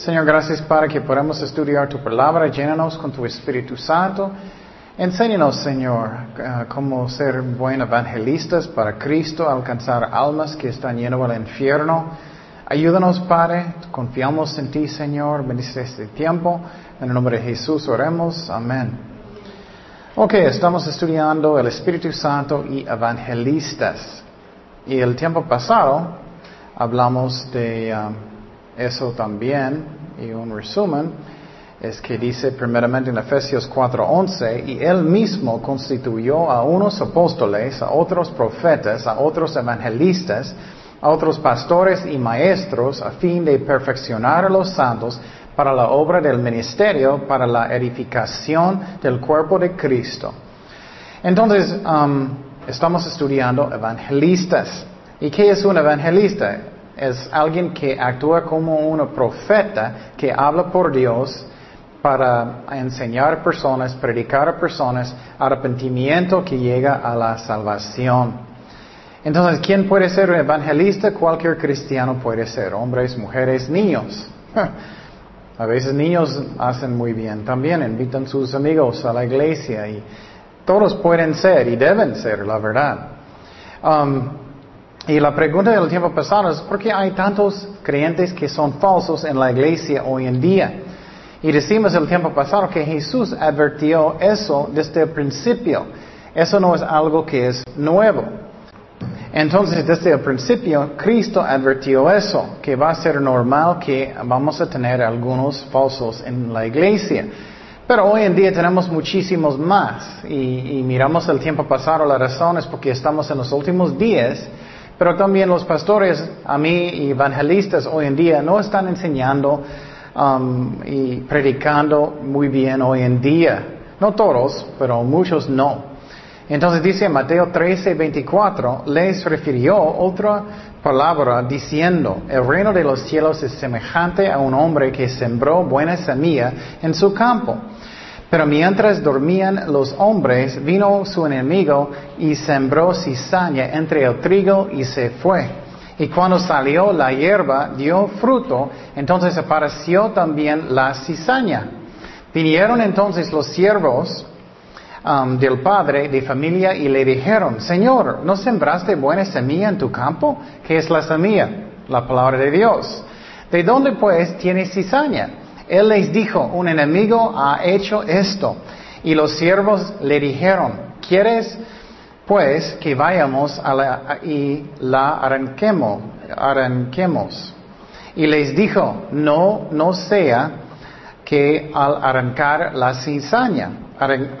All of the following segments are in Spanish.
Señor, gracias para que podamos estudiar tu palabra. Llénanos con tu Espíritu Santo. Enséñanos, Señor, uh, cómo ser buenos evangelistas para Cristo, alcanzar almas que están llenas del infierno. Ayúdanos, Padre. Confiamos en ti, Señor. Bendice este tiempo. En el nombre de Jesús oremos. Amén. Ok, estamos estudiando el Espíritu Santo y evangelistas. Y el tiempo pasado hablamos de um, eso también y un resumen es que dice primeramente en Efesios 4:11 y él mismo constituyó a unos apóstoles, a otros profetas, a otros evangelistas, a otros pastores y maestros a fin de perfeccionar a los santos para la obra del ministerio, para la edificación del cuerpo de Cristo. Entonces, um, estamos estudiando evangelistas. ¿Y qué es un evangelista? Es alguien que actúa como un profeta que habla por Dios para enseñar a personas, predicar a personas arrepentimiento que llega a la salvación. Entonces, ¿quién puede ser un evangelista? Cualquier cristiano puede ser, hombres, mujeres, niños. A veces niños hacen muy bien también, invitan sus amigos a la iglesia y todos pueden ser y deben ser, la verdad. Um, y la pregunta del tiempo pasado es, ¿por qué hay tantos creyentes que son falsos en la iglesia hoy en día? Y decimos el tiempo pasado que Jesús advirtió eso desde el principio. Eso no es algo que es nuevo. Entonces, desde el principio, Cristo advirtió eso, que va a ser normal que vamos a tener algunos falsos en la iglesia. Pero hoy en día tenemos muchísimos más. Y, y miramos el tiempo pasado, la razón es porque estamos en los últimos días pero también los pastores, a mí evangelistas hoy en día no están enseñando um, y predicando muy bien hoy en día. No todos, pero muchos no. Entonces dice Mateo 13, 24, les refirió otra palabra diciendo, el reino de los cielos es semejante a un hombre que sembró buena semilla en su campo. Pero mientras dormían los hombres, vino su enemigo y sembró cizaña entre el trigo y se fue. Y cuando salió la hierba, dio fruto, entonces apareció también la cizaña. Vinieron entonces los siervos um, del padre de familia y le dijeron, Señor, ¿no sembraste buena semilla en tu campo? ¿Qué es la semilla? La palabra de Dios. ¿De dónde pues tiene cizaña? Él les dijo, un enemigo ha hecho esto. Y los siervos le dijeron, ¿quieres pues que vayamos a la, y la arranquemos? Y les dijo, no, no sea que al arrancar la cizaña,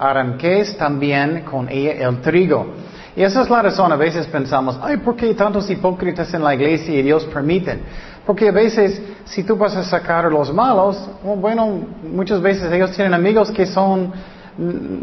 arranquéis también con ella el trigo. Y esa es la razón, a veces pensamos, ay, ¿por qué tantos hipócritas en la iglesia y Dios permiten? Porque a veces, si tú vas a sacar los malos, oh, bueno, muchas veces ellos tienen amigos que son,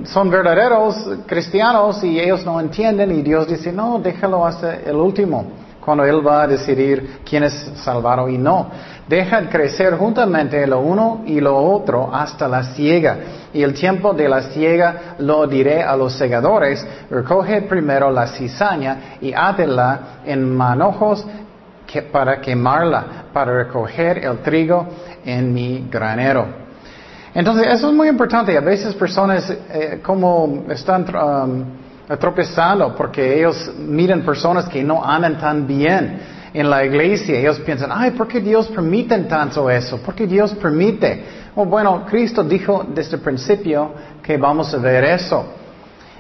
son verdaderos cristianos y ellos no entienden y Dios dice, no, déjalo hasta el último, cuando Él va a decidir quién es salvado y no. Dejan crecer juntamente lo uno y lo otro hasta la ciega. Y el tiempo de la ciega lo diré a los segadores, recoge primero la cizaña y átela en manojos para quemarla, para recoger el trigo en mi granero. Entonces, eso es muy importante. A veces personas eh, como están um, tropezando porque ellos miran personas que no andan tan bien en la iglesia. Ellos piensan, ay, ¿por qué Dios permite tanto eso? ¿Por qué Dios permite? Oh, bueno, Cristo dijo desde el principio que vamos a ver eso.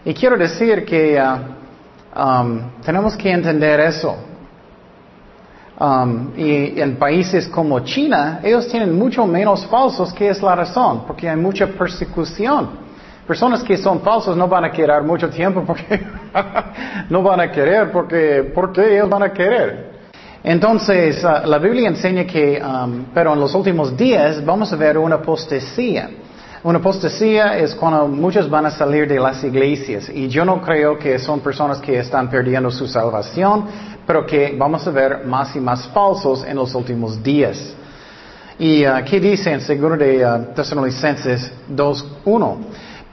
Y quiero decir que uh, um, tenemos que entender eso. Um, y en países como China, ellos tienen mucho menos falsos, que es la razón, porque hay mucha persecución. Personas que son falsos no van a querer mucho tiempo porque no van a querer porque, porque ellos van a querer. Entonces, uh, la Biblia enseña que, um, pero en los últimos días vamos a ver una apostasía. Una apostasía es cuando muchos van a salir de las iglesias y yo no creo que son personas que están perdiendo su salvación, pero que vamos a ver más y más falsos en los últimos días. ¿Y uh, qué dice en 2 de uh, Tesalonicenses 2.1?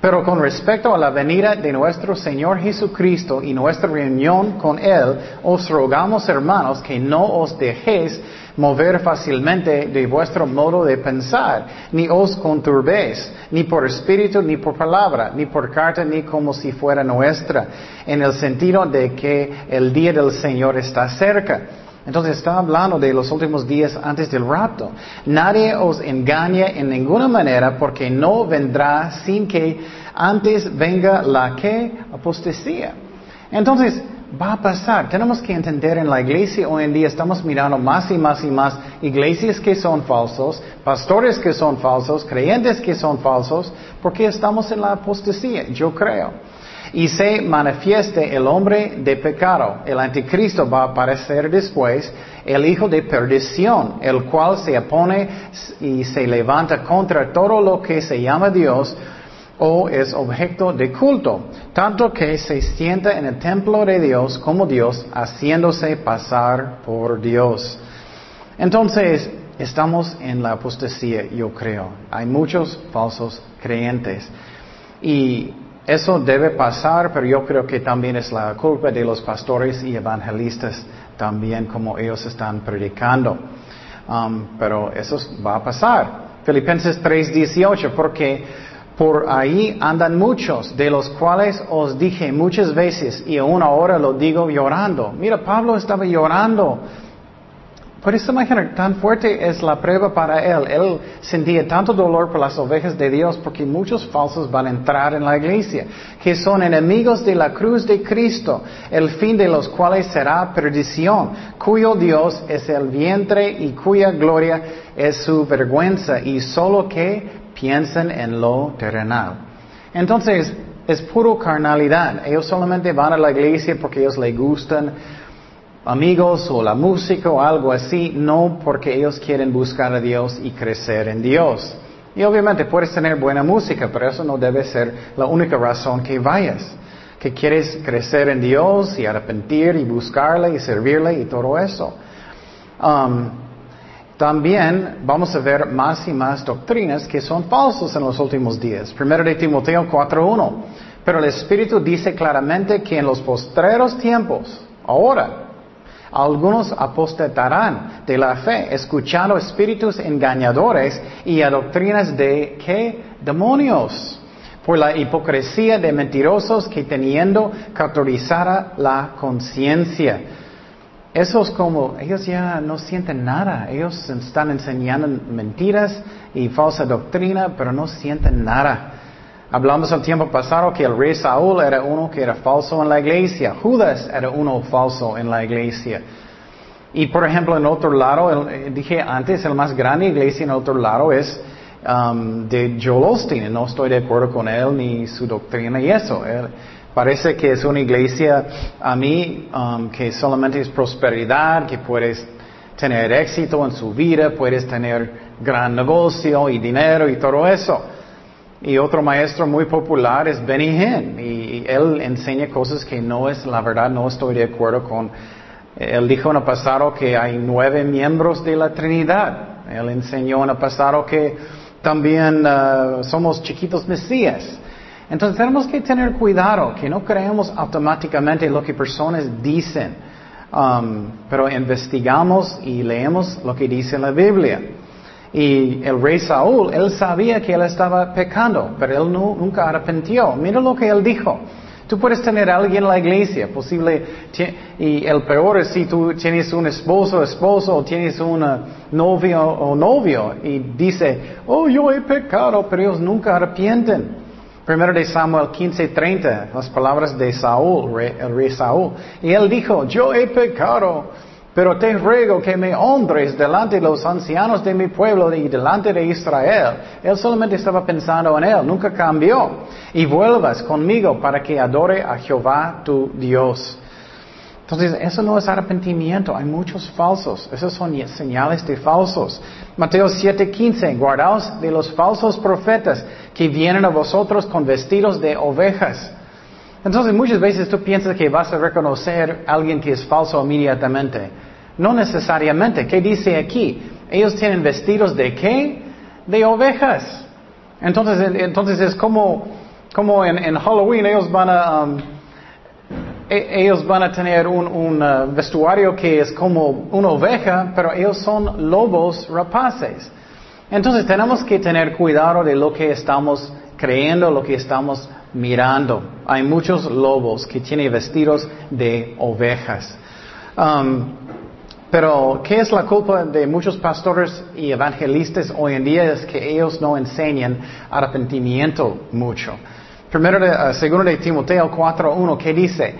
Pero con respecto a la venida de nuestro Señor Jesucristo y nuestra reunión con Él, os rogamos, hermanos, que no os dejéis mover fácilmente de vuestro modo de pensar, ni os conturbéis, ni por espíritu, ni por palabra, ni por carta, ni como si fuera nuestra, en el sentido de que el día del Señor está cerca. Entonces está hablando de los últimos días antes del rapto. Nadie os engañe en ninguna manera porque no vendrá sin que antes venga la que apostasía. Entonces, va a pasar. Tenemos que entender en la iglesia hoy en día estamos mirando más y más y más iglesias que son falsos, pastores que son falsos, creyentes que son falsos, porque estamos en la apostasía, yo creo y se manifieste el hombre de pecado. El anticristo va a aparecer después, el hijo de perdición, el cual se opone y se levanta contra todo lo que se llama Dios o es objeto de culto, tanto que se sienta en el templo de Dios como Dios, haciéndose pasar por Dios. Entonces, estamos en la apostasía, yo creo. Hay muchos falsos creyentes. Y eso debe pasar, pero yo creo que también es la culpa de los pastores y evangelistas también como ellos están predicando. Um, pero eso va a pasar. Filipenses 3:18, porque por ahí andan muchos, de los cuales os dije muchas veces y aún ahora lo digo llorando. Mira, Pablo estaba llorando Puedes imaginar, tan fuerte es la prueba para él. Él sentía tanto dolor por las ovejas de Dios porque muchos falsos van a entrar en la iglesia, que son enemigos de la cruz de Cristo, el fin de los cuales será perdición, cuyo Dios es el vientre y cuya gloria es su vergüenza, y solo que piensan en lo terrenal. Entonces, es puro carnalidad. Ellos solamente van a la iglesia porque ellos les gustan amigos o la música o algo así, no porque ellos quieren buscar a Dios y crecer en Dios. Y obviamente puedes tener buena música, pero eso no debe ser la única razón que vayas. Que quieres crecer en Dios y arrepentir y buscarle y servirle y todo eso. Um, también vamos a ver más y más doctrinas que son falsas en los últimos días. Primero de Timoteo 4.1. Pero el Espíritu dice claramente que en los postreros tiempos, ahora, algunos apostatarán de la fe, escuchando espíritus engañadores y a doctrinas de qué demonios, por la hipocresía de mentirosos que teniendo cauterizada la conciencia. Esos como, ellos ya no sienten nada, ellos están enseñando mentiras y falsa doctrina, pero no sienten nada. Hablamos el tiempo pasado que el rey Saúl era uno que era falso en la iglesia. Judas era uno falso en la iglesia. Y por ejemplo, en otro lado, eh, dije antes, el más grande iglesia en otro lado es um, de Joel Osteen. No estoy de acuerdo con él ni su doctrina y eso. Parece que es una iglesia a mí um, que solamente es prosperidad, que puedes tener éxito en su vida, puedes tener gran negocio y dinero y todo eso. Y otro maestro muy popular es Benny Hinn. Y él enseña cosas que no es, la verdad, no estoy de acuerdo con. Él dijo en el pasado que hay nueve miembros de la Trinidad. Él enseñó en el pasado que también uh, somos chiquitos mesías. Entonces tenemos que tener cuidado, que no creemos automáticamente lo que personas dicen, um, pero investigamos y leemos lo que dice la Biblia. Y el rey Saúl, él sabía que él estaba pecando, pero él nunca arrepintió. Mira lo que él dijo. Tú puedes tener alguien en la iglesia, posible, y el peor es si tú tienes un esposo, esposo, o tienes un novio o novio, y dice, oh, yo he pecado, pero ellos nunca arrepienten. Primero de Samuel 15:30, las palabras de Saúl, el rey Saúl. Y él dijo, yo he pecado, pero te ruego que me honres delante de los ancianos de mi pueblo y delante de Israel. Él solamente estaba pensando en él, nunca cambió. Y vuelvas conmigo para que adore a Jehová tu Dios. Entonces, eso no es arrepentimiento, hay muchos falsos. Esos son señales de falsos. Mateo 7:15, guardaos de los falsos profetas que vienen a vosotros con vestidos de ovejas. Entonces muchas veces tú piensas que vas a reconocer a alguien que es falso inmediatamente. No necesariamente. ¿Qué dice aquí? Ellos tienen vestidos de qué? De ovejas. Entonces, entonces es como, como en, Halloween ellos van a, um, e- ellos van a tener un, uh, vestuario que es como una oveja, pero ellos son lobos rapaces. Entonces tenemos que tener cuidado de lo que estamos creyendo, lo que estamos mirando. Hay muchos lobos que tienen vestidos de ovejas. Um, pero, ¿qué es la culpa de muchos pastores y evangelistas hoy en día? Es que ellos no enseñan arrepentimiento mucho. Primero, de, uh, segundo de Timoteo 4.1, ¿qué dice?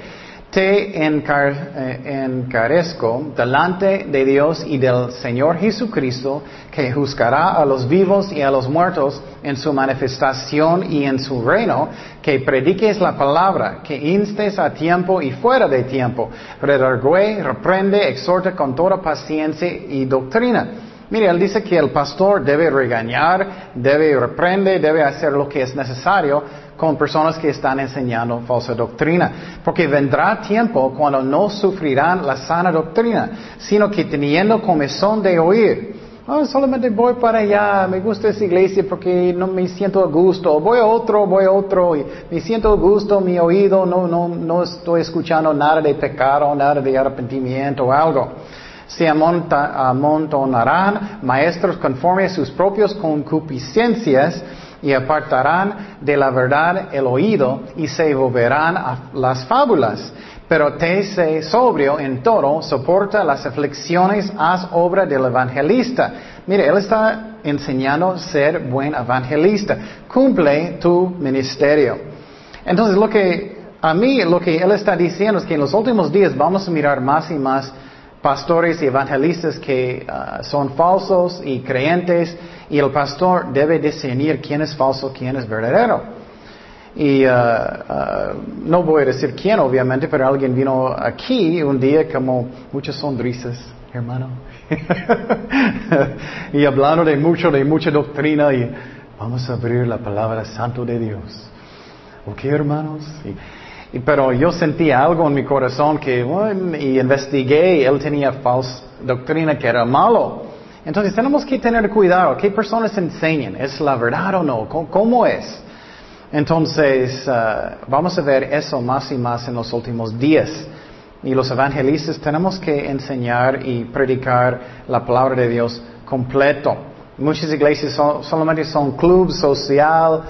te eh, encarezco delante de Dios y del Señor Jesucristo, que juzgará a los vivos y a los muertos en su manifestación y en su reino, que prediques la palabra, que instes a tiempo y fuera de tiempo, redargüe, reprende, exhorta con toda paciencia y doctrina. Mire, él dice que el pastor debe regañar, debe reprender, debe hacer lo que es necesario con personas que están enseñando falsa doctrina. Porque vendrá tiempo cuando no sufrirán la sana doctrina, sino que teniendo comezón de oír, oh, solamente voy para allá, me gusta esa iglesia porque no me siento a gusto, voy a otro, voy a otro, y me siento a gusto, mi oído, no, no, no estoy escuchando nada de pecado, nada de arrepentimiento o algo. Se amontonarán maestros conforme a sus propios concupiscencias, y apartarán de la verdad el oído y se volverán a las fábulas. Pero te sé sobrio en todo, soporta las aflicciones, haz obra del evangelista. Mire, él está enseñando ser buen evangelista. Cumple tu ministerio. Entonces, lo que a mí, lo que él está diciendo es que en los últimos días vamos a mirar más y más pastores y evangelistas que ah, son falsos y creyentes y el pastor debe discernir quién es falso, quién es verdadero. Y ah, ah, no voy a decir quién, obviamente, pero alguien vino aquí un día como muchas sonrisas, hermano. y hablando de mucho, de mucha doctrina y vamos a abrir la palabra santo de Dios. ¿Ok, hermanos? Pero yo sentí algo en mi corazón que, bueno, y investigué, él tenía falsa doctrina que era malo. Entonces tenemos que tener cuidado, ¿qué personas enseñan? ¿Es la verdad o no? ¿Cómo, es? Entonces, uh, vamos a ver eso más y más en los últimos días. Y los evangelistas tenemos que enseñar y predicar la palabra de Dios completo. Muchas iglesias solamente son club social,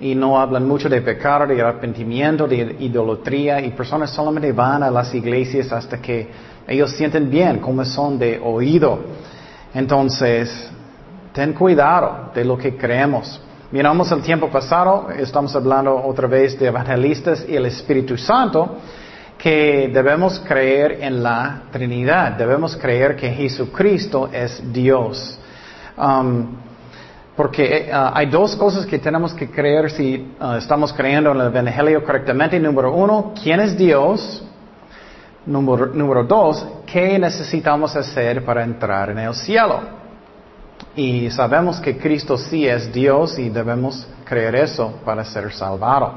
y no hablan mucho de pecado, de arrepentimiento, de idolatría y personas solamente van a las iglesias hasta que ellos sienten bien, como son de oído. Entonces, ten cuidado de lo que creemos. Miramos el tiempo pasado, estamos hablando otra vez de evangelistas y el Espíritu Santo, que debemos creer en la Trinidad, debemos creer que Jesucristo es Dios. Um, porque eh, ah, hay dos cosas que tenemos que creer si ah, estamos creyendo en el Evangelio correctamente. Número uno, ¿quién es Dios? Número, número dos, ¿qué necesitamos hacer para entrar en el cielo? Y sabemos que Cristo sí es Dios y debemos creer eso para ser salvado.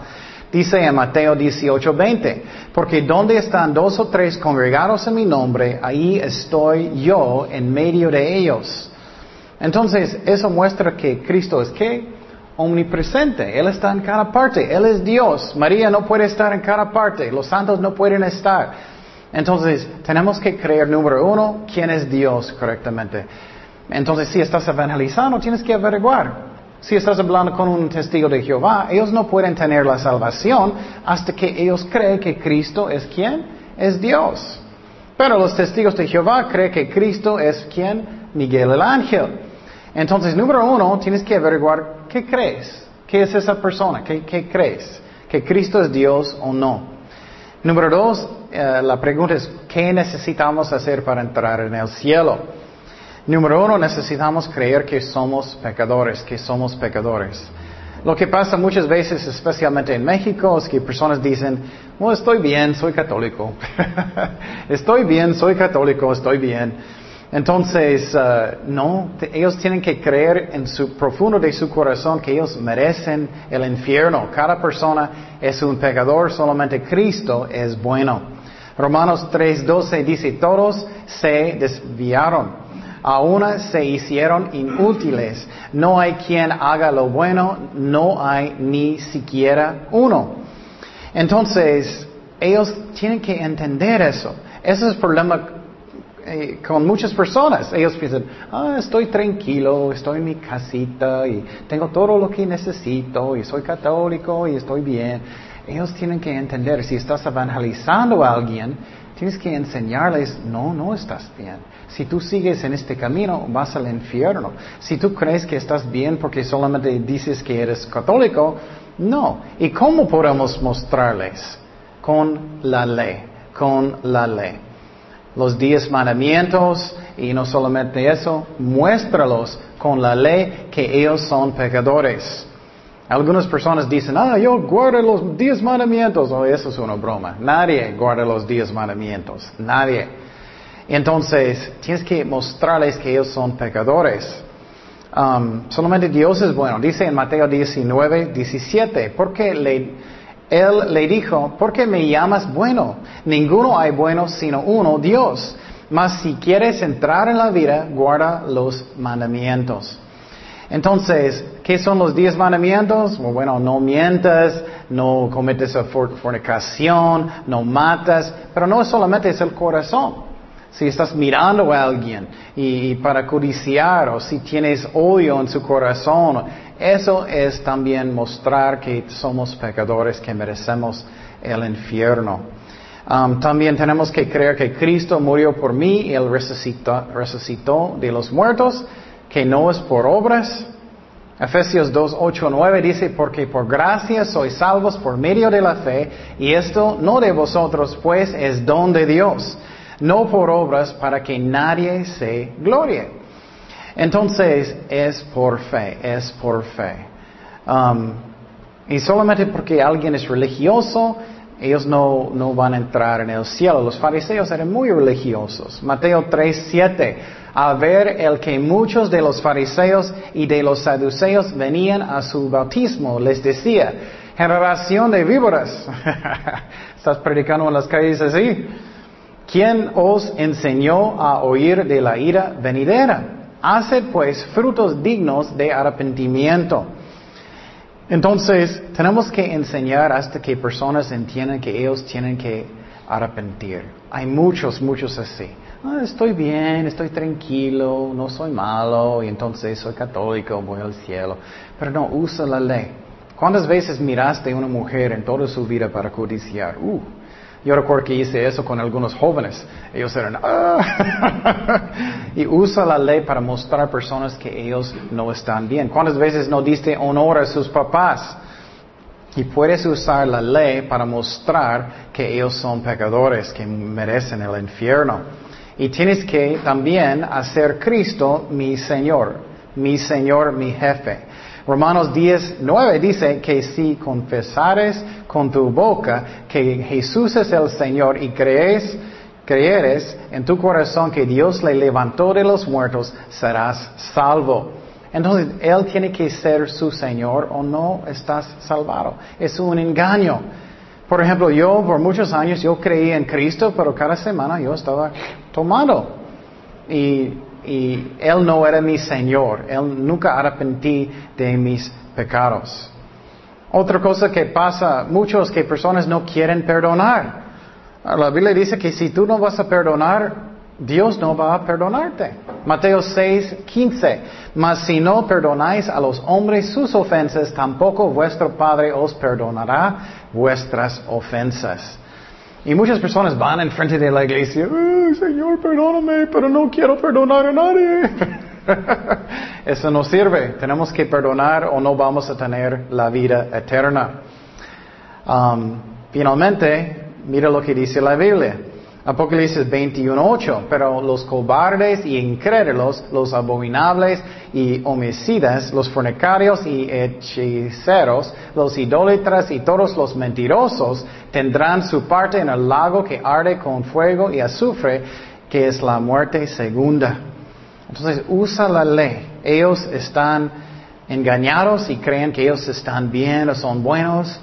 Dice en Mateo 18:20, porque donde están dos o tres congregados en mi nombre, ahí estoy yo en medio de ellos. Entonces, eso muestra que Cristo es qué? Omnipresente. Él está en cada parte. Él es Dios. María no puede estar en cada parte. Los santos no pueden estar. Entonces, tenemos que creer, número uno, quién es Dios correctamente. Entonces, si estás evangelizando, tienes que averiguar. Si estás hablando con un testigo de Jehová, ellos no pueden tener la salvación hasta que ellos creen que Cristo es quién? Es Dios. Pero los testigos de Jehová creen que Cristo es quién? Miguel el ángel. Entonces, número uno, tienes que averiguar qué crees. ¿Qué es esa persona? ¿Qué, crees? ¿Que Cristo es Dios o no? Número dos, eh, la pregunta es, ¿qué necesitamos hacer para entrar en el cielo? Número uno, necesitamos creer que somos pecadores, que somos pecadores. Lo que pasa muchas veces, especialmente en México, es que personas dicen, oh, estoy bien, soy católico. estoy bien, soy católico, estoy bien. Entonces, uh, no, ellos tienen que creer en su profundo de su corazón que ellos merecen el infierno. Cada persona es un pecador, solamente Cristo es bueno. Romanos 3:12 dice, todos se desviaron, a una se hicieron inútiles. No hay quien haga lo bueno, no hay ni siquiera uno. Entonces, Ellos tienen que entender eso. Ese es el problema eh, con muchas personas. Ellos piensan, ah, estoy tranquilo, estoy en mi casita y tengo todo lo que necesito y soy católico y estoy bien. Ellos tienen que entender, si estás evangelizando a alguien, tienes que enseñarles, no, no estás bien. Si tú sigues en este camino, vas al infierno. Si tú crees que estás bien porque solamente dices que eres católico, no. ¿Y cómo podemos mostrarles? Con la ley, con la ley. Los diez mandamientos, y no solamente eso, muéstralos con la ley que ellos son pecadores. Algunas personas dicen, ah, yo guardo los diez mandamientos. Oh, eso es una broma. Nadie guarda los diez mandamientos. Nadie. Entonces, tienes que mostrarles que ellos son pecadores. Um, solamente Dios es bueno. Dice en Mateo 19, 17, porque le, Él le dijo, ¿por qué me llamas bueno? Ninguno hay bueno sino uno, Dios. Mas si quieres entrar en la vida, guarda los mandamientos. Entonces, ¿qué son los diez mandamientos? Bueno, no mientas, no cometes fornicación, no matas, pero no solamente es el corazón. Si estás mirando a alguien y, para codiciar o si tienes odio en su corazón, eso es también mostrar que somos pecadores, que merecemos el infierno. Um, también tenemos que creer que Cristo murió por mí y Él resucitó, de los muertos, que no es por obras. Efesios 2, 8, 9 dice, porque por gracia sois salvos por medio de la fe, y esto no de vosotros, pues es don de Dios no por obras para que nadie se glorie. Entonces es por fe, es por fe. Um, y solamente porque alguien es religioso, ellos no, no, van a entrar en el cielo. Los fariseos eran muy religiosos. Mateo 3, 7. A ver el que muchos de los fariseos y de los saduceos venían a su bautismo, les decía, generación de víboras. Estás predicando en las calles así. ¿Quién os enseñó a oír de la ira venidera? Haced pues frutos dignos de arrepentimiento. Entonces, tenemos que enseñar hasta que personas entiendan que ellos tienen que arrepentir. Hay muchos, muchos así. Ah, estoy bien, estoy tranquilo, no soy malo, y entonces soy católico, voy al cielo. Pero no, usa la ley. ¿Cuántas veces miraste a una mujer en toda su vida para codiciar? Uh, yo recuerdo que hice eso con algunos jóvenes. Ellos eran, ah". y usa la ley para mostrar a personas que ellos no están bien. ¿Cuántas veces no diste honor a sus papás? Y puedes usar la ley para mostrar que ellos son pecadores, que merecen el infierno. Y tienes que también hacer Cristo mi Señor, mi Señor, mi jefe. Romanos 10, 9 dice que si confesares con tu boca que Jesús es el Señor y crees, creeres en tu corazón que Dios le levantó de los muertos, serás salvo. Entonces, Él tiene que ser su Señor o no estás salvado. Es un engaño. Por ejemplo, yo por muchos años yo creí en Cristo, pero cada semana yo estaba tomando. Y y Él no era mi Señor. Él nunca arrepentí de mis pecados. Otra cosa que pasa mucho es que personas no quieren perdonar. La Biblia dice que si tú no vas a perdonar, Dios no va a perdonarte. Mateo 6, 15. Mas si no perdonáis a los hombres sus ofensas, tampoco vuestro Padre os perdonará vuestras ofensas. Y muchas personas van enfrente de la iglesia, Señor, perdóname, pero no quiero perdonar a nadie. Eso no sirve. Tenemos que perdonar o no vamos a tener la vida eterna. Um, finalmente, mira lo que dice la Biblia. Apocalipsis 21.8, pero los cobardes y incrédulos, los abominables y homicidas, los fornicarios y hechiceros, los idólatras y todos los mentirosos tendrán su parte en el lago que arde con fuego y azufre, que es la muerte segunda. Entonces usa la ley. Ellos están engañados y creen que ellos están bien o son buenos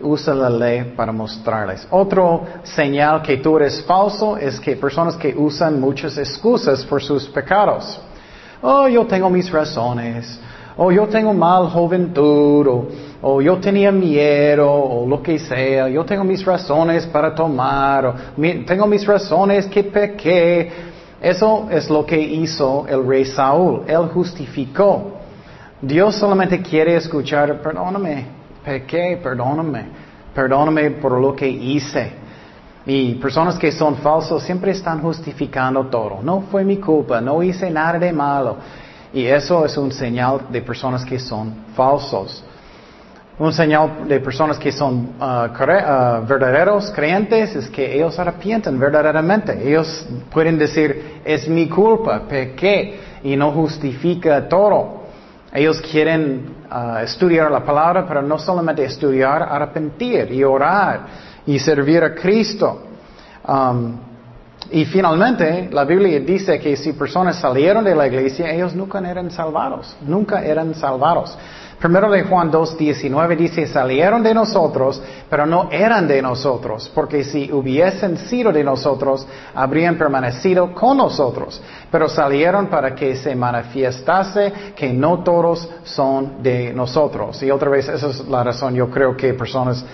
usa la ley para mostrarles. Otro señal que tú eres falso es que personas que usan muchas excusas por sus pecados. Oh, yo tengo mis razones. o yo tengo mal juventud, o, o yo tenía miedo, o lo que sea, yo tengo mis razones para tomar, tengo mis razones que pequé. Eso es lo que hizo el rey Saúl. Él justificó. Dios solamente quiere escuchar, perdóname, pequé, perdóname, perdóname por lo que hice. Y personas que son falsos siempre están justificando todo. No fue mi culpa, no hice nada de malo. Y eso es un señal de personas que son falsos. Un señal de personas que son ah, ah, verdaderos creyentes es que ellos arrepienten verdaderamente. Ellos pueden decir, es mi culpa, pequé, y no justifica todo. Ellos quieren ah, estudiar la palabra, pero no solamente estudiar, arrepentir y orar y servir a Cristo. Um, y finalmente, la Biblia dice que si personas salieron de la iglesia, ellos nunca eran salvados, nunca eran salvados. Primero de Juan 2.19 dice, salieron de nosotros, pero no eran de nosotros, porque si hubiesen sido de nosotros, habrían permanecido con nosotros, pero salieron para que se manifestase que no todos son de nosotros. Y otra vez, esa es la razón, yo creo que personas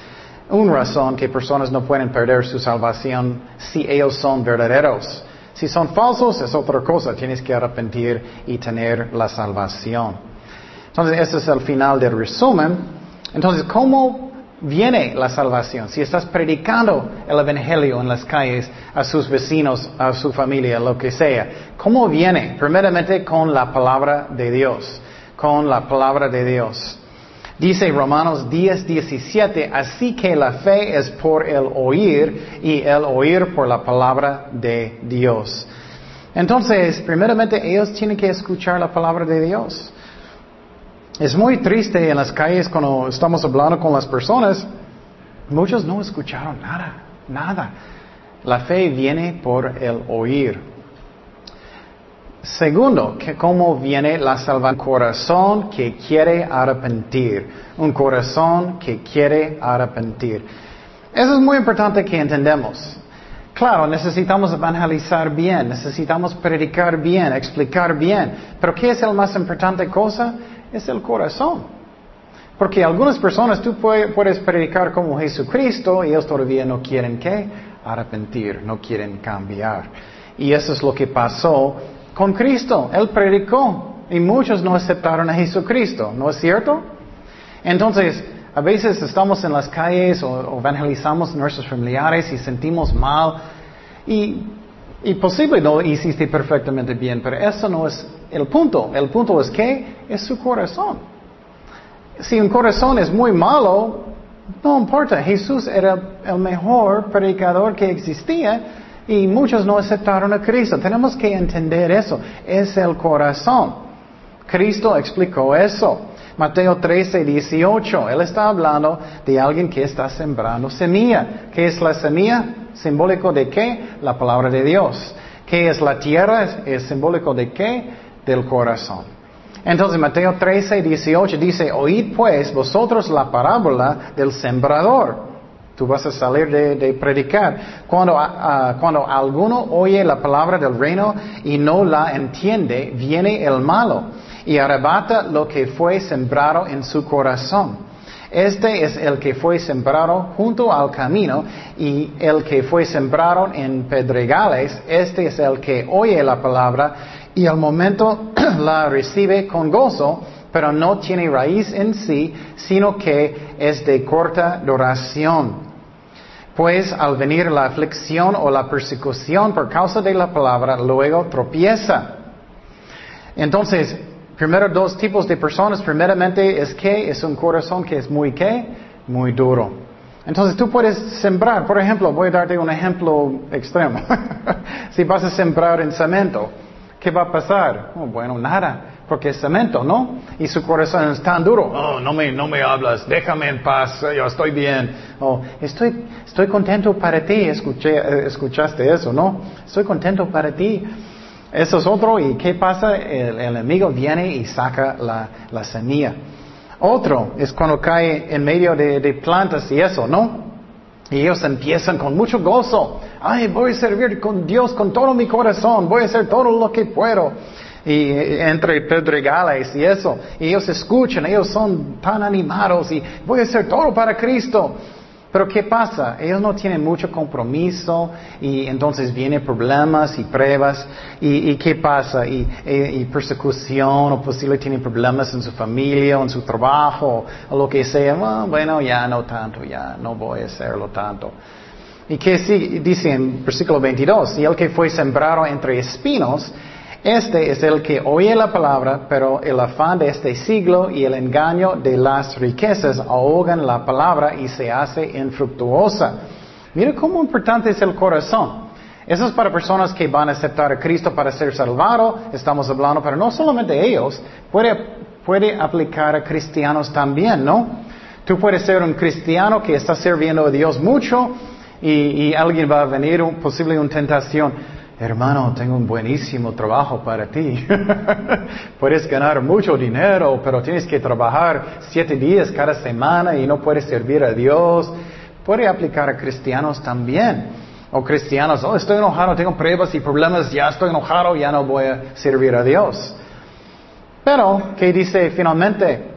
una razón que personas no pueden perder su salvación si ellos son verdaderos. Si son falsos es otra cosa, tienes que arrepentir y tener la salvación. Entonces, ese es el final del resumen. Entonces, ¿cómo viene la salvación? Si estás predicando el Evangelio en las calles a sus vecinos, a su familia, lo que sea, ¿cómo viene? Primeramente con la palabra de Dios, con la palabra de Dios. Dice Romanos 10, 17, así que la fe es por el oír y el oír por la palabra de Dios. Entonces, primeramente ellos tienen que escuchar la palabra de Dios. Es muy triste en las calles cuando estamos hablando con las personas, muchos no escucharon nada, nada. La fe viene por el oír. Segundo, que cómo viene la salvación. Un corazón que quiere arrepentir. Un corazón que quiere arrepentir. Eso es muy importante que entendamos. Claro, necesitamos evangelizar bien, necesitamos predicar bien, explicar bien. Pero ¿qué es la más importante cosa? Es el corazón. Porque algunas personas tú puedes predicar como Jesucristo y ellos todavía no quieren qué? Arrepentir, no quieren cambiar. Y eso es lo que pasó con Cristo. Él predicó y muchos no aceptaron a Jesucristo, ¿no es cierto? Entonces, a veces estamos en las calles o evangelizamos a nuestros familiares y sentimos mal y, y posible no hiciste perfectamente bien, pero eso no es el punto. El punto es que es su corazón. Si un corazón es muy malo, no importa. Jesús era el mejor predicador que existía y muchos no aceptaron a Cristo. Tenemos que entender eso. Es el corazón. Cristo explicó eso. Mateo 13, 18. Él está hablando de alguien que está sembrando semilla. ¿Qué es la semilla? ¿Simbólico de qué? La palabra de Dios. ¿Qué es la tierra? ¿Es, simbólico de qué? Del corazón. Entonces Mateo 13, 18 dice, oíd pues vosotros la parábola del sembrador. Tú vas a salir de, predicar. Cuando, cuando alguno oye la palabra del reino y no la entiende, viene el malo y arrebata lo que fue sembrado en su corazón. Este es el que fue sembrado junto al camino y el que fue sembrado en pedregales, este es el que oye la palabra y al momento la recibe con gozo, pero no tiene raíz en sí, sino que es de corta duración. Pues al venir la aflicción o la persecución por causa de la palabra, luego tropieza. Entonces, primero dos tipos de personas. Primeramente es que es un corazón que es muy qué? Muy duro. Entonces tú puedes sembrar, por ejemplo, voy a darte un ejemplo extremo. si vas a sembrar en cemento, ¿qué va a pasar? Oh, bueno, nada, porque es cemento, ¿no? Y su corazón es tan duro. Oh, no me, no me hablas, déjame en paz, yo estoy bien. Oh, estoy, estoy contento para ti, escuché, escuchaste eso, ¿no? Estoy contento para ti. Eso es otro, ¿y qué pasa? El, el enemigo viene y saca la, la, semilla. Otro es cuando cae en medio de, de, plantas y eso, ¿no? Y ellos empiezan con mucho gozo. Ay, voy a servir con Dios con todo mi corazón, voy a hacer todo lo que puedo. Y entre pedregales y eso. Y ellos escuchan, ellos son tan animados y voy a hacer todo para Cristo. Pero ¿qué pasa? Ellos no tienen mucho compromiso y entonces vienen problemas y pruebas. ¿Y, qué pasa? Y, y, persecución o posible tienen problemas en su familia o en su trabajo o lo que sea. Ah, bueno, ya no tanto, ya no voy a hacerlo tanto. ¿Y qué dice en versículo 22? Y el que fue sembrado entre espinos, este es el que oye la palabra, pero el afán de este siglo y el engaño de las riquezas ahogan la palabra y se hace infructuosa. Mira cómo importante es el corazón. Eso es para personas que van a aceptar a Cristo para ser salvado, estamos hablando, pero no solamente ellos, puede, aplicar a cristianos también, ¿no? Tú puedes ser un cristiano que está sirviendo a Dios mucho y, y alguien va a venir, un, posible una tentación hermano, tengo un buenísimo trabajo para ti. puedes ganar mucho dinero, pero tienes que trabajar siete días cada semana y no puedes servir a Dios. Puede aplicar a cristianos también. O cristianos, oh, estoy enojado, tengo pruebas y problemas, ya estoy enojado, ya no voy a servir a Dios. Pero, ¿qué dice finalmente?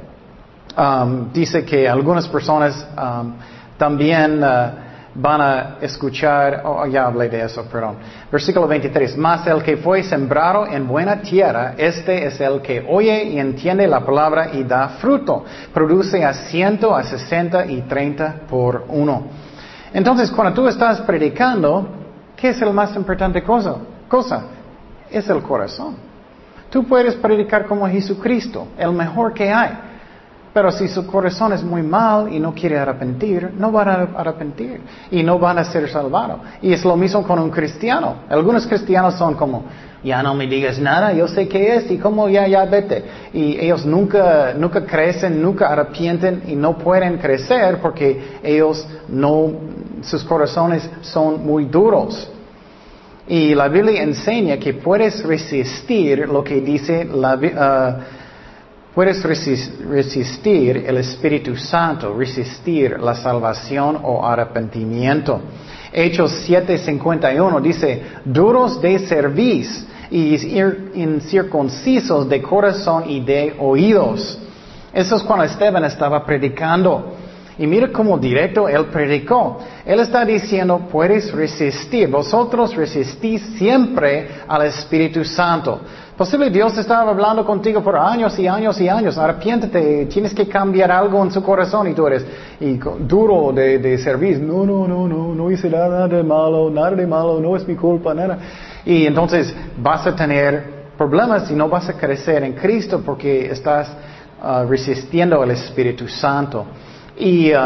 Um, dice que algunas personas um, también... Uh, van a escuchar, oh, ya hablé de eso, perdón. Versículo 23, mas el que fue sembrado en buena tierra, este es el que oye y entiende la palabra y da fruto. Produce a ciento, a sesenta y treinta por uno. Entonces, cuando tú estás predicando, ¿qué es el más importante cosa? Cosa, es el corazón. Tú puedes predicar como Jesucristo, el mejor que hay. Pero si su corazón es muy mal y no quiere arrepentir, no van a arrepentir y no van a ser salvados. Y es lo mismo con un cristiano. Algunos cristianos son como, ya no me digas nada, yo sé qué es y como ya, ya vete. Y ellos nunca, nunca crecen, nunca arrepienten y no pueden crecer porque ellos no, sus corazones son muy duros. Y la Biblia enseña que puedes resistir lo que dice la, uh, Puedes resistir el Espíritu Santo, resistir la salvación o arrepentimiento. Hechos 7:51 dice, duros de cerviz y incircuncisos de corazón y de oídos. Eso es cuando Esteban estaba predicando. Y mira cómo directo él predicó. Él está diciendo, puedes resistir. Vosotros resistís siempre al Espíritu Santo. Posible Dios estaba hablando contigo por años y años y años. Arrepiéntete, tienes que cambiar algo en su corazón y tú eres y duro de, de servir. No, no, no, no, no hice nada de malo, nada de malo, no es mi culpa, nada. Y entonces vas a tener problemas y no vas a crecer en Cristo porque estás uh, resistiendo al Espíritu Santo. Y uh,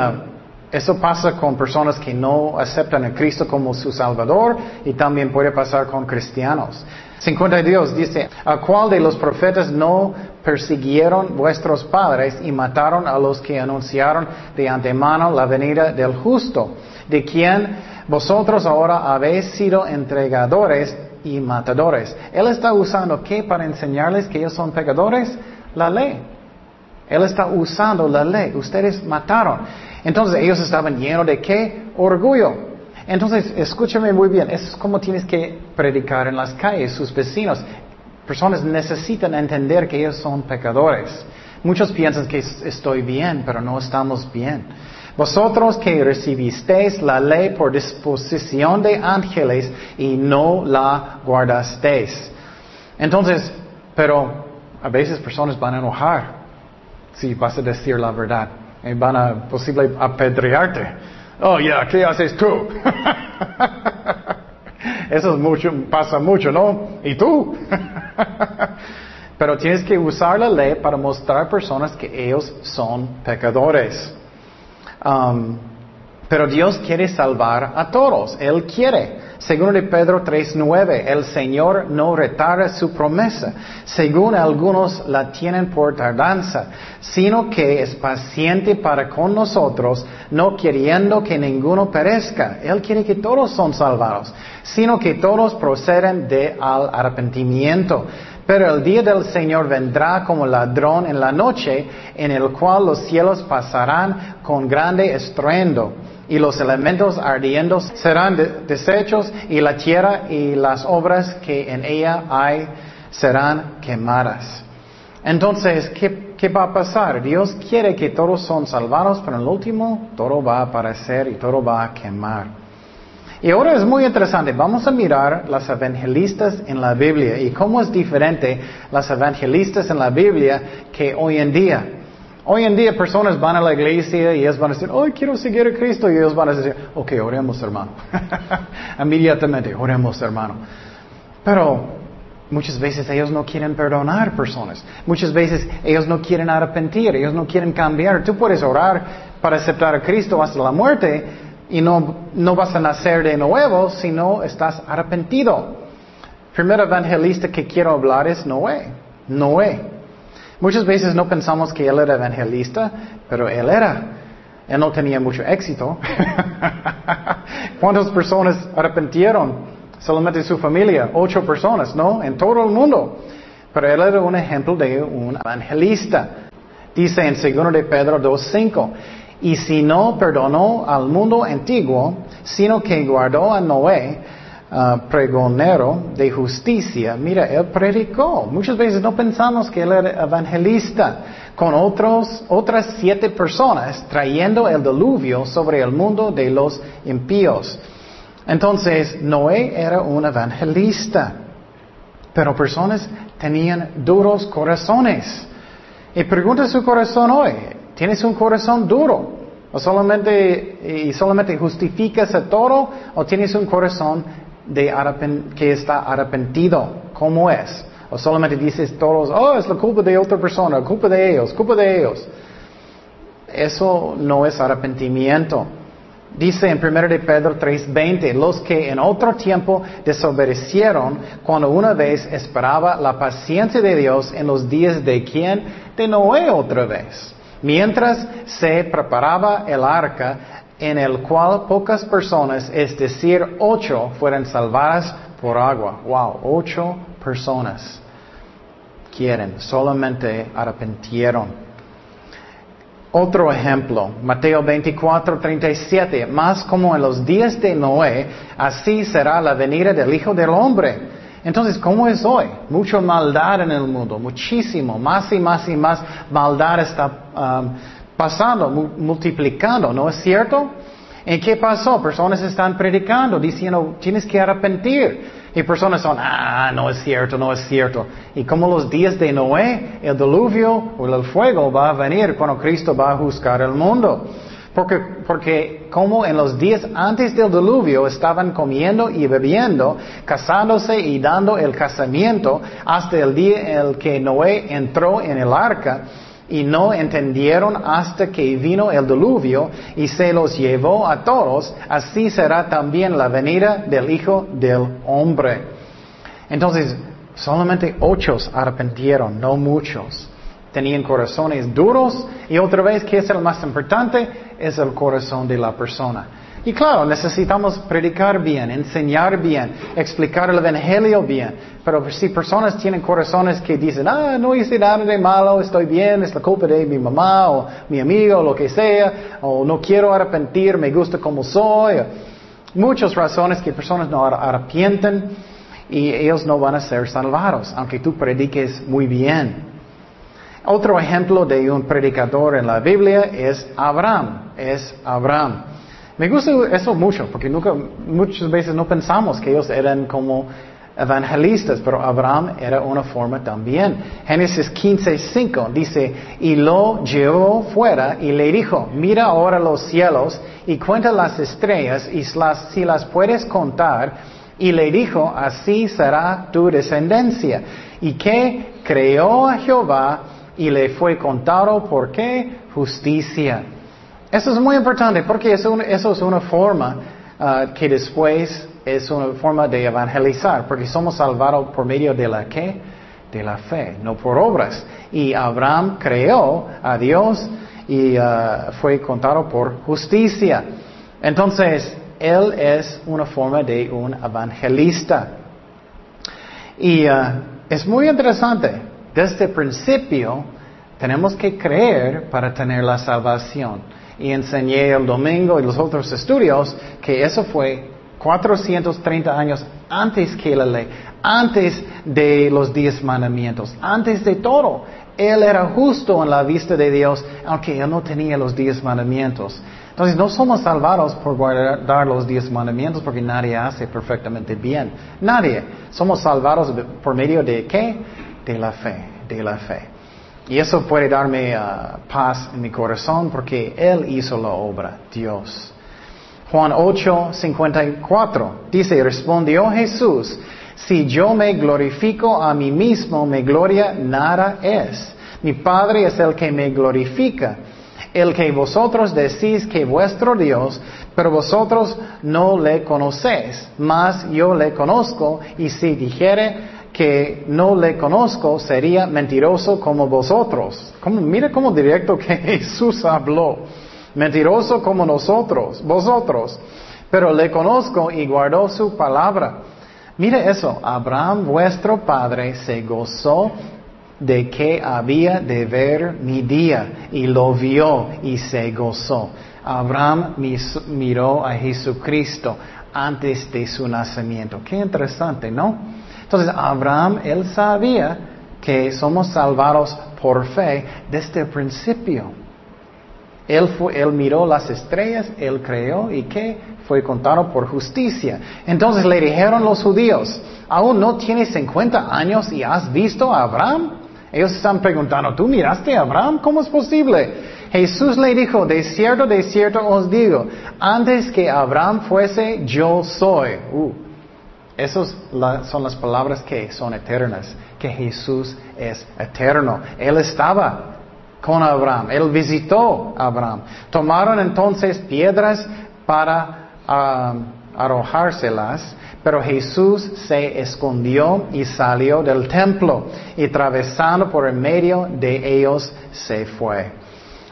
eso pasa con personas que no aceptan a Cristo como su Salvador y también puede pasar con cristianos. 52 dice, ¿a cuál de los profetas no persiguieron vuestros padres y mataron a los que anunciaron de antemano la venida del justo, de quien vosotros ahora habéis sido entregadores y matadores? Él está usando qué para enseñarles que ellos son pecadores? La ley. Él está usando la ley. Ustedes mataron. Entonces ellos estaban llenos de qué? Orgullo. Entonces, escúchame muy bien, eso es como tienes que predicar en las calles, sus vecinos. Personas necesitan entender que ellos son pecadores. Muchos piensan que estoy bien, pero no estamos bien. Vosotros que recibisteis la ley por disposición de ángeles y no la guardasteis. Entonces, pero a veces personas van a enojar si vas a decir la verdad. Y van a posible apedrearte. Oh, ya, ¿qué haces tú? Eso es mucho, pasa mucho, ¿no? ¿Y tú? Pero tienes que usar la ley para mostrar a personas que ellos son pecadores. Um, pero Dios quiere salvar a todos. Él quiere. Según Pedro 3.9, el Señor no retarda su promesa, según algunos la tienen por tardanza, sino que es paciente para con nosotros, no queriendo que ninguno perezca. Él quiere que todos son salvados, sino que todos proceden de al arrepentimiento. Pero el día del Señor vendrá como ladrón en la noche, en el cual los cielos pasarán con grande estruendo y los elementos ardiendo serán deshechos y la tierra y las obras que en ella hay serán quemadas. Entonces, ¿qué, ¿qué, va a pasar? Dios quiere que todos son salvados, pero en el último todo va a aparecer y todo va a quemar. Y ahora es muy interesante, vamos a mirar las evangelistas en la Biblia y cómo es diferente las evangelistas en la Biblia que hoy en día. Hoy en día personas van a la iglesia y ellos van a decir, hoy quiero seguir a Cristo y ellos van a decir, ok, oremos hermano. Inmediatamente, oremos hermano. Pero muchas veces ellos no quieren perdonar personas. Muchas veces ellos no quieren arrepentir, ellos no quieren cambiar. Tú puedes orar para aceptar a Cristo hasta la muerte, y no, no vas a nacer de nuevo si no estás arrepentido. Primer evangelista que quiero hablar es Noé. Noé. Muchas veces no pensamos que él era evangelista, pero él era. Él no tenía mucho éxito. ¿Cuántas personas arrepentieron? Solamente su familia, ocho personas, ¿no? En todo el mundo. Pero él era un ejemplo de un evangelista. Dice en 2 de Pedro 2.5, y si no perdonó al mundo antiguo, sino que guardó a Noé, uh, pregonero de justicia, mira, él predicó. Muchas veces no pensamos que él era evangelista con otros, otras siete personas trayendo el diluvio sobre el mundo de los impíos. Entonces, Noé era un evangelista, pero personas tenían duros corazones. Y pregunta su corazón hoy, ¿Tienes un corazón duro? ¿O solamente, y solamente justificas a todo? ¿O tienes un corazón de que está arrepentido? ¿Cómo es? ¿O solamente dices todos, oh, es la culpa de otra persona, culpa de ellos, culpa de ellos? Eso no es arrepentimiento. Dice en 1 de Pedro 3:20, los que en otro tiempo desobedecieron cuando una vez esperaba la paciencia de Dios en los días de quién? De Noé otra vez mientras se preparaba el arca en el cual pocas personas, es decir, ocho, fueron salvadas por agua. Wow, ocho personas quieren, solamente arrepentieron. Otro ejemplo, Mateo 24, 37, más como en los días de Noé, así será la venida del Hijo del Hombre. Entonces, ¿cómo es hoy? Mucha maldad en el mundo, muchísimo, más y más y más maldad está um, pasando, multiplicando, ¿no es cierto? ¿Y qué pasó? Personas están predicando, diciendo, tienes que arrepentir. Y personas son, ah, no es cierto, no es cierto. Y como los días de Noé, el diluvio o el fuego va a venir cuando Cristo va a juzgar el mundo. Porque, porque como en los días antes del diluvio estaban comiendo y bebiendo, casándose y dando el casamiento hasta el día en el que Noé entró en el arca y no entendieron hasta que vino el diluvio y se los llevó a todos, así será también la venida del Hijo del Hombre. Entonces, solamente ocho arrepentieron, no muchos tenían corazones duros y otra vez, ¿qué es el más importante? Es el corazón de la persona. Y claro, necesitamos predicar bien, enseñar bien, explicar el Evangelio bien. Pero si personas tienen corazones que dicen, ah, no hice nada de malo, estoy bien, es la culpa de mi mamá o mi amigo o lo que sea, o no quiero arrepentir, me gusta como soy. Muchas razones que personas no arrepienten y ellos no van a ser salvados, aunque tú prediques muy bien. Otro ejemplo de un predicador en la Biblia es Abraham. Es Abraham. Me gusta eso mucho, porque nunca, muchas veces no pensamos que ellos eran como evangelistas, pero Abraham era una forma también. Génesis 15:5 dice, y lo llevó fuera y le dijo, mira ahora los cielos y cuenta las estrellas y si las puedes contar. Y le dijo, así será tu descendencia. Y que creó a Jehová y le fue contado por qué justicia. Eso es muy importante porque eso, es una forma uh, que después es una forma de evangelizar, porque somos salvados por medio de la? De la fe, no por obras. Y Abraham creó a Dios y uh, fue contado por justicia. Entonces, él es una forma de un evangelista. Y uh, es muy interesante desde el principio tenemos que creer para tener la salvación. Y enseñé el domingo y los otros estudios que eso fue 430 años antes que la ley, antes de los diez mandamientos, antes de todo. Él era justo en la vista de Dios, aunque él no tenía los diez mandamientos. Entonces no somos salvados por guardar los diez mandamientos porque nadie hace perfectamente bien. Nadie. Somos salvados por medio de qué? De la fe, de la fe. Y eso puede darme uh, paz en mi corazón porque Él hizo la obra, Dios. Juan 8, 54 dice, respondió Jesús, si yo me glorifico a mí mismo, mi gloria nada es. Mi Padre es el que me glorifica el que vosotros decís que vuestro Dios, pero vosotros no le conocéis, mas yo le conozco, y si dijere que no le conozco, sería mentiroso como vosotros. Como, mire cómo directo que Jesús habló. Mentiroso como nosotros, vosotros. Pero le conozco y guardó su palabra. Mire eso, Abraham vuestro padre se gozó de que había de ver mi día y lo vio y se gozó. Abraham miró a Jesucristo antes de su nacimiento. Qué interesante, ¿no? Entonces, Abraham, él sabía que somos salvados por fe desde el principio. Él, fue, él miró las estrellas, él creó y que fue contado por justicia. Entonces le dijeron los judíos, ¿aún no tienes 50 años y has visto a Abraham? Ellos están preguntando, ¿tú miraste a Abraham? ¿Cómo es posible? Jesús le dijo, de cierto, de cierto os digo, antes que Abraham fuese, yo soy. Uh, esas son las palabras que son eternas, que Jesús es eterno. Él estaba con Abraham, él visitó a Abraham. Tomaron entonces piedras para um, arrojárselas pero Jesús se escondió y salió del templo y atravesando por el medio de ellos se fue.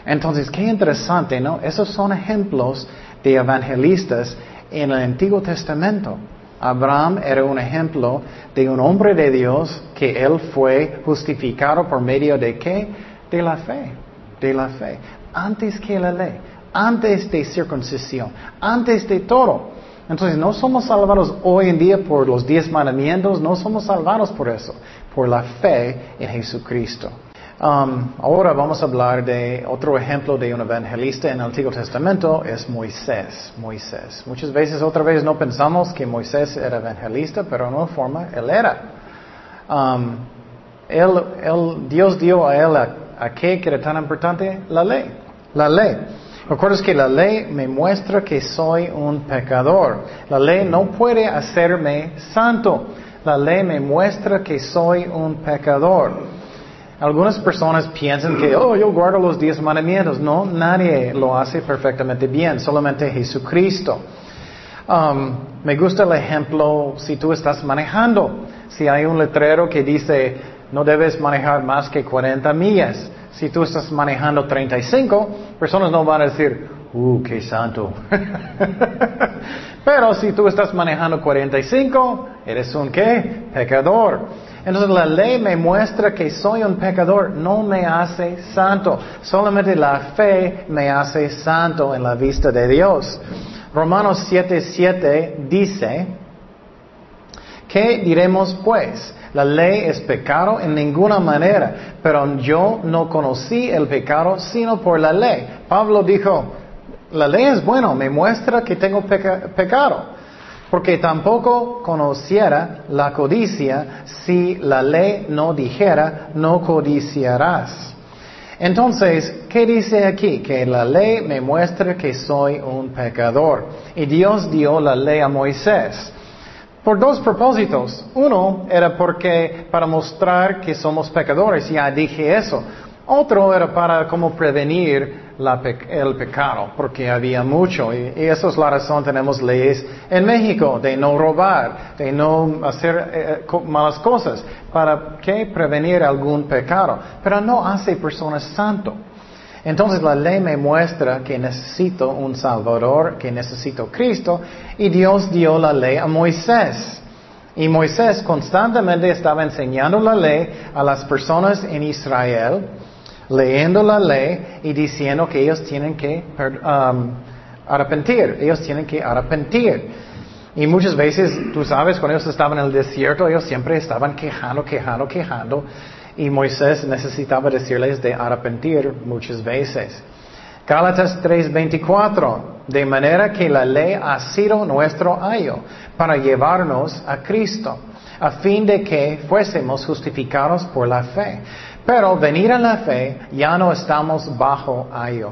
Entonces, qué interesante, ¿no? Esos son ejemplos de evangelistas en el Antiguo Testamento. Abraham era un ejemplo de un hombre de Dios que él fue justificado por medio de qué? De la fe, de la fe. Antes que la ley, antes de circuncisión, antes de todo. Entonces no somos salvados hoy en día por los diez mandamientos, no somos salvados por eso, por la fe en Jesucristo. Um, ahora vamos a hablar de otro ejemplo de un evangelista en el Antiguo Testamento, es Moisés. Moisés. Muchas veces otra vez no pensamos que Moisés era evangelista, pero una forma él era. Um, él, Dios dio a él a, a qué que era tan importante? La ley. La ley. Recuerdas que la ley me muestra que soy un pecador. La ley no puede hacerme santo. La ley me muestra que soy un pecador. Algunas personas piensan que, oh, yo guardo los diez mandamientos. No, nadie lo hace perfectamente bien, solamente Jesucristo. Um, me gusta el ejemplo si tú estás manejando. Si hay un letrero que dice, no debes manejar más que 40 millas. Si tú estás manejando 35, personas no van a decir, ¡uh, qué santo! Pero si tú estás manejando 45, eres un qué? Pecador. Entonces la ley me muestra que soy un pecador, no me hace santo. Solamente la fe me hace santo en la vista de Dios. Romanos 7:7 dice, ¿qué diremos pues? La ley es pecado en ninguna manera, pero yo no conocí el pecado sino por la ley. Pablo dijo, la ley es bueno, me muestra que tengo pecado, porque tampoco conociera la codicia si la ley no dijera, no codiciarás. Entonces, ¿qué dice aquí? Que la ley me muestra que soy un pecador. Y Dios dio la ley a Moisés. Por dos propósitos. Uno era porque para mostrar que somos pecadores, ya dije eso. Otro era para como prevenir el pecado, porque había mucho. Y, y, esa es la razón, tenemos leyes en México de no robar, de no hacer eh, malas cosas, para que prevenir algún pecado. Pero no hace personas santo. Entonces la ley me muestra que necesito un Salvador, que necesito Cristo, y Dios dio la ley a Moisés. Y Moisés constantemente estaba enseñando la ley a las personas en Israel, leyendo la ley y diciendo que ellos tienen que um, arrepentir, ellos tienen que arrepentir. Y muchas veces, tú sabes, cuando ellos estaban en el desierto, ellos siempre estaban quejando, quejando, quejando. Y Moisés necesitaba decirles de arrepentir muchas veces. Gálatas 3:24, de manera que la ley ha sido nuestro ayo para llevarnos a Cristo, a fin de que fuésemos justificados por la fe. Pero venir a la fe ya no estamos bajo ayo.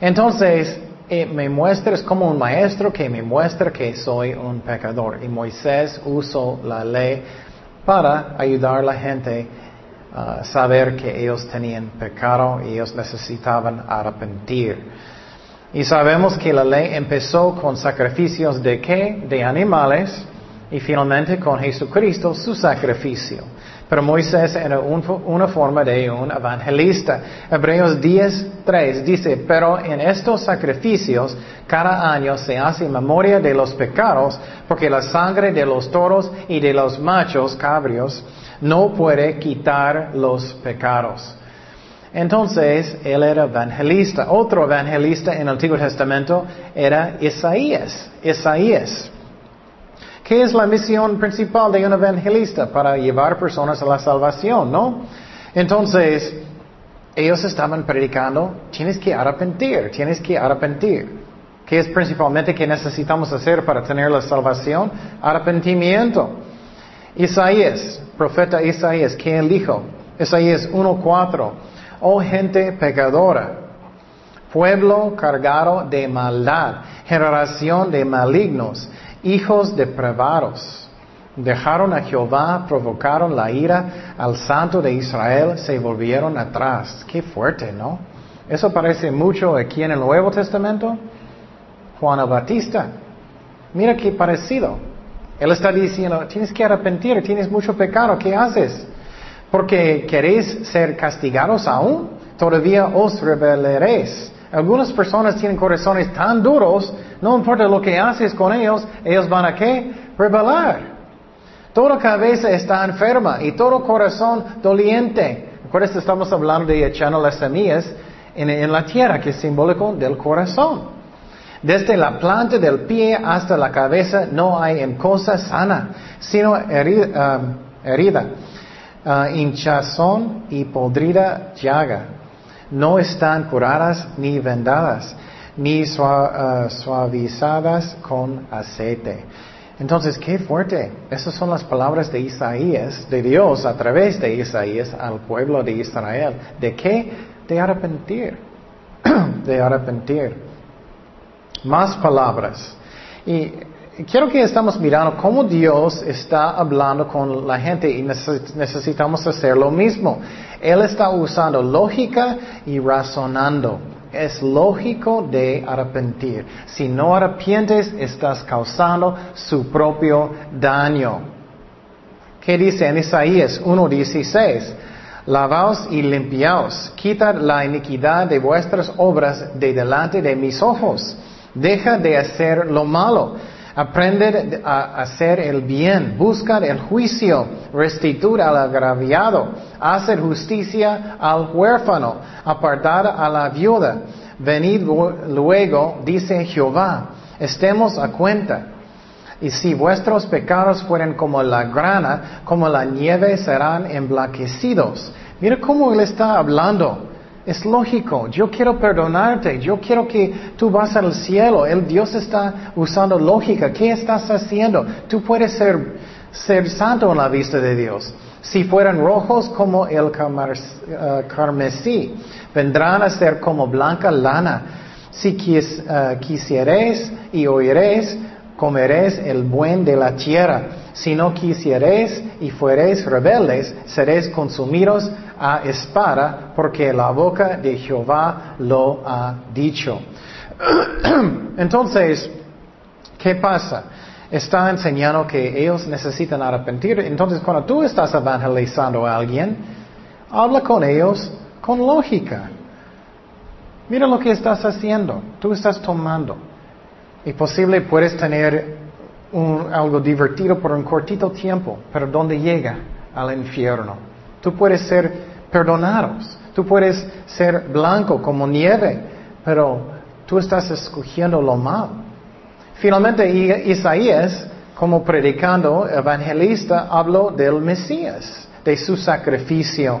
Entonces, eh, me muestras como un maestro que me muestra que soy un pecador. Y Moisés usó la ley para ayudar a la gente a saber que ellos tenían pecado y ellos necesitaban arrepentir. Y sabemos que la ley empezó con sacrificios de qué? De animales y finalmente con Jesucristo su sacrificio. Pero Moisés era una forma de un evangelista. Hebreos 10.3 dice, pero en estos sacrificios cada año se hace memoria de los pecados, porque la sangre de los toros y de los machos cabrios no puede quitar los pecados. Entonces, él era evangelista. Otro evangelista en el Antiguo Testamento era Isaías. Isaías. ¿Qué es la misión principal de un evangelista? Para llevar personas a la salvación, ¿no? Entonces, ellos estaban predicando, tienes que arrepentir, tienes que arrepentir. ¿Qué es principalmente que necesitamos hacer para tener la salvación? Arrepentimiento. Isaías, profeta Isaías, ¿qué él dijo? Isaías 1.4, oh gente pecadora, pueblo cargado de maldad, generación de malignos, hijos depravados. Dejaron a Jehová, provocaron la ira al santo de Israel, se volvieron atrás. Qué fuerte, ¿no? Eso parece mucho aquí en el Nuevo Testamento. Juan el Batista. Mira qué parecido. Él está diciendo, tienes que arrepentir, tienes mucho pecado, ¿qué haces? Porque queréis ser castigados aún, todavía os rebelaréis. Algunas personas tienen corazones tan duros, no importa lo que haces con ellos, ellos van a qué? Rebelar. Toda cabeza está enferma y todo corazón doliente. Eso estamos hablando de echando las semillas en, la tierra, que es simbólico del corazón. Desde la planta del pie hasta la cabeza no hay cosa sana, sino herida, herida uh, hinchazón y podrida llaga. No están curadas ni vendadas, ni uh, suavizadas con aceite. Entonces, qué fuerte. Esas son las palabras de Isaías, de Dios a través de Isaías al pueblo de Israel. ¿De qué? De arrepentir. de arrepentir más palabras. Y quiero que estamos mirando cómo Dios está hablando con la gente y necesitamos hacer lo mismo. Él está usando lógica y razonando. Es lógico de arrepentir. Si no arrepientes, estás causando su propio daño. ¿Qué dice en Isaías 1.16? Lavaos y limpiaos, quitad la iniquidad de vuestras obras de delante de mis ojos Deja de hacer lo malo. Aprende a hacer el bien. Busca el juicio. Restituir al agraviado. Hacer justicia al huérfano. Apartar a la viuda. Venid luego, dice Jehová. Estemos a cuenta. Y si vuestros pecados fueren como la grana, como la nieve serán emblanquecidos. Mira cómo él está hablando. Es lógico, yo quiero perdonarte, yo quiero que tú vas al cielo. El Dios está usando lógica. ¿Qué estás haciendo? Tú puedes ser, ser santo en la vista de Dios. Si fueran rojos como el uh, carmesí, vendrán a ser como blanca lana. Si quis, uh, quisieres y oiréis, comeréis el buen de la tierra. Si no quisieres y fuereis rebeldes, seréis consumidos a espada, porque la boca de Jehová lo ha dicho. Entonces, ¿qué pasa? Está enseñando que ellos necesitan arrepentir. Entonces, cuando tú estás evangelizando a alguien, habla con ellos con lógica. Mira lo que estás haciendo. Tú estás tomando. Y posible puedes tener algo divertido por un cortito tiempo, pero ¿dónde llega? Al infierno. Tú puedes ser perdonados, tú puedes ser blanco como nieve, pero tú estás escogiendo lo mal. Finalmente, Isaías, como predicando evangelista, habló del Mesías, de su sacrificio.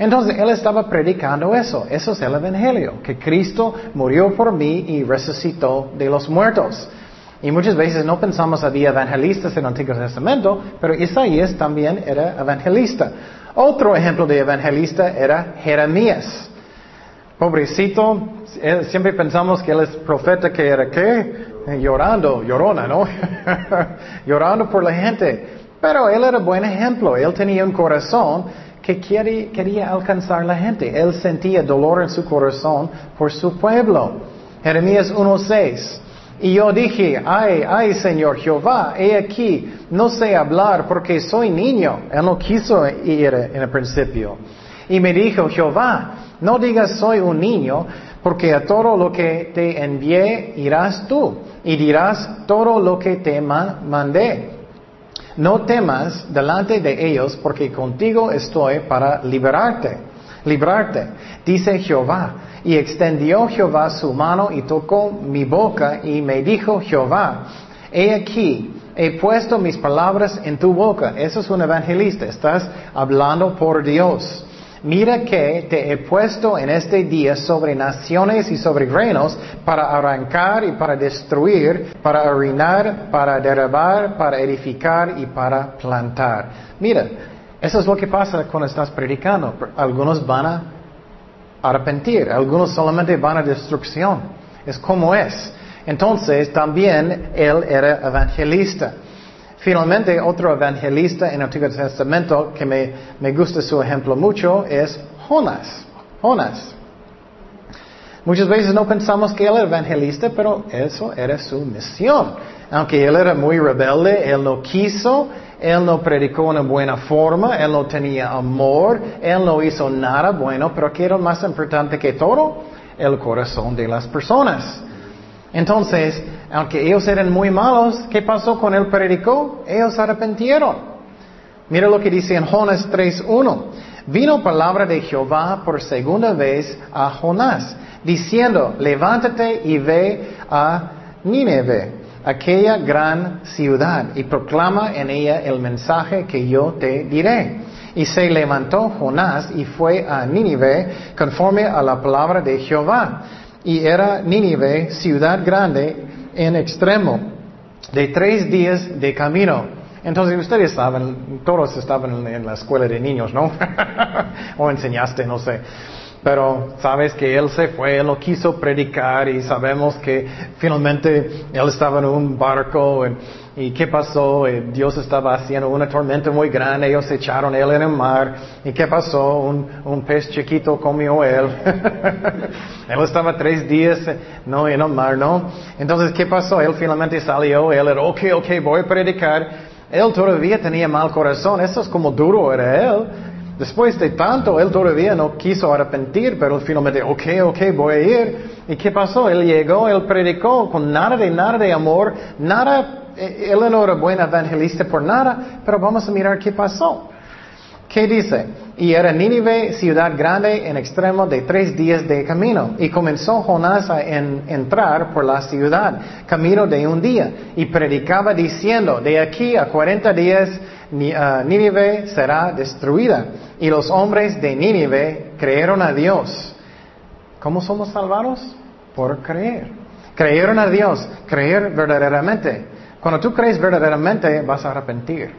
Entonces él estaba predicando eso, eso es el Evangelio, que Cristo murió por mí y resucitó de los muertos. Y muchas veces no pensamos había evangelistas en el Antiguo Testamento, pero Isaías también era evangelista. Otro ejemplo de evangelista era Jeremías. Pobrecito, siempre pensamos que él es profeta que era qué? Llorando, llorona, ¿no? Llorando por la gente. Pero él era buen ejemplo, él tenía un corazón que quería alcanzar la gente. Él sentía dolor en su corazón por su pueblo. Jeremías 1.6. Y yo dije, ay, ay Señor Jehová, he aquí, no sé hablar porque soy niño. Él no quiso ir en el principio. Y me dijo, Jehová, no digas soy un niño, porque a todo lo que te envié irás tú, y dirás todo lo que te mandé. No temas delante de ellos, porque contigo estoy para liberarte, librarte, dice Jehová. Y extendió Jehová su mano y tocó mi boca y me dijo Jehová, he aquí, he puesto mis palabras en tu boca. Eso es un evangelista, estás hablando por Dios. Mira que te he puesto en este día sobre naciones y sobre reinos para arrancar y para destruir, para arruinar, para derribar, para edificar y para plantar. Mira, eso es lo que pasa cuando estás predicando. Algunos van a arrepentir, algunos solamente van a destrucción. Es como es. Entonces también él era evangelista. Finalmente, otro evangelista en el Antiguo Testamento que me, me gusta su ejemplo mucho es Jonas. Jonas. Muchas veces no pensamos que él era evangelista, pero eso era su misión. Aunque él era muy rebelde, él no quiso, él no predicó en buena forma, él no tenía amor, él no hizo nada bueno, pero ¿qué era más importante que todo? El corazón de las personas. Entonces, aunque ellos eran muy malos, ¿qué pasó con el predicó? Ellos arrepentieron. Mira lo que dice en Jonas 3.1. Vino palabra de Jehová por segunda vez a Jonás, diciendo, levántate y ve a Nínive, aquella gran ciudad, y proclama en ella el mensaje que yo te diré. Y se levantó Jonás y fue a Nínive conforme a la palabra de Jehová. Y era Nínive, ciudad grande, en extremo, de tres días de camino. Entonces ustedes saben, todos estaban en la escuela de niños, ¿no? o enseñaste, no sé. Pero sabes que él se fue, él no quiso predicar y sabemos que finalmente él estaba en un barco y, qué pasó, Dios estaba haciendo una tormenta muy grande, ellos echaron él en el mar y qué pasó, un, un pez chiquito comió él. él estaba tres días no en el mar, ¿no? Entonces qué pasó, él finalmente salió, él era, ok, ok, voy a predicar. Él todavía tenía mal corazón, eso es como duro era él. Después de tanto, él todavía no quiso arrepentir, pero finalmente, ok, ok, voy a ir. ¿Y qué pasó? Él llegó, él predicó con nada de nada de amor, nada, eh, él no era buen evangelista por nada, pero vamos a mirar qué pasó. ¿Qué dice? Y era Nínive, ciudad grande en extremo de tres días de camino. Y comenzó Jonás a entrar por la ciudad, camino de un día, y predicaba diciendo, de aquí a cuarenta días Nínive será destruida. Y los hombres de Nínive creyeron a Dios. ¿Cómo somos salvados? Por creer. Creyeron a Dios, creer verdaderamente. Cuando tú crees verdaderamente, vas a arrepentir.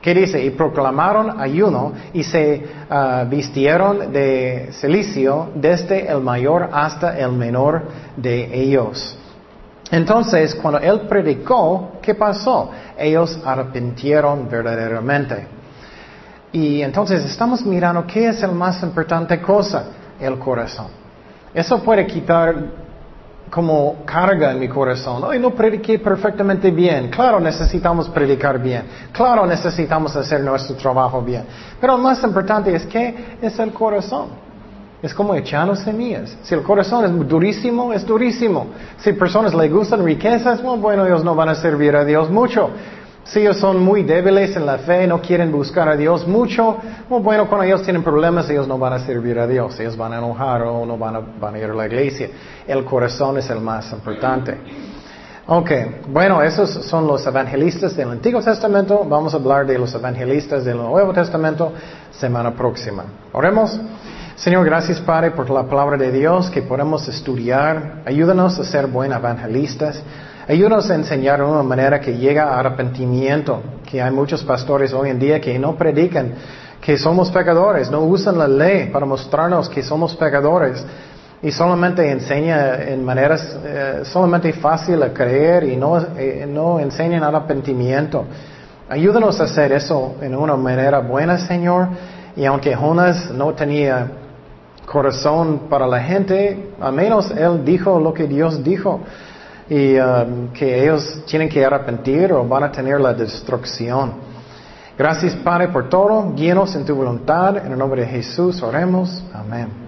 ¿Qué dice? Y proclamaron ayuno y se uh, vistieron de silicio desde el mayor hasta el menor de ellos. Entonces, cuando él predicó, ¿qué pasó? Ellos arrepintieron verdaderamente. Y entonces estamos mirando qué es la más importante cosa, el corazón. Eso puede quitar como carga en mi corazón. Hoy no prediqué perfectamente bien. Claro, necesitamos predicar bien. Claro, necesitamos hacer nuestro trabajo bien. Pero lo más importante es que es el corazón. Es como echando semillas. Si el corazón es durísimo, es durísimo. Si personas le gustan riquezas, bueno, ellos no van a servir a Dios mucho. Si ellos son muy débiles en la fe, no quieren buscar a Dios mucho, bueno, cuando ellos tienen problemas, ellos no van a servir a Dios. Ellos van a enojar o no van a, van a ir a la iglesia. El corazón es el más importante. Ok, bueno, esos son los evangelistas del Antiguo Testamento. Vamos a hablar de los evangelistas del Nuevo Testamento semana próxima. Oremos. Señor, gracias Padre por la palabra de Dios que podemos estudiar. Ayúdanos a ser buenos evangelistas. Ayúdanos a enseñar de una manera que llega a arrepentimiento. Que hay muchos pastores hoy en día que no predican que somos pecadores, no usan la ley para mostrarnos que somos pecadores y solamente enseña en maneras eh, solamente fácil a creer y no, eh, no enseñan arrepentimiento. Ayúdanos a hacer eso en una manera buena, Señor. Y aunque Jonas no tenía corazón para la gente, al menos él dijo lo que Dios dijo y um, que ellos tienen que arrepentir o van a tener la destrucción. Gracias Padre por todo, guíenos en tu voluntad, en el nombre de Jesús oremos, amén.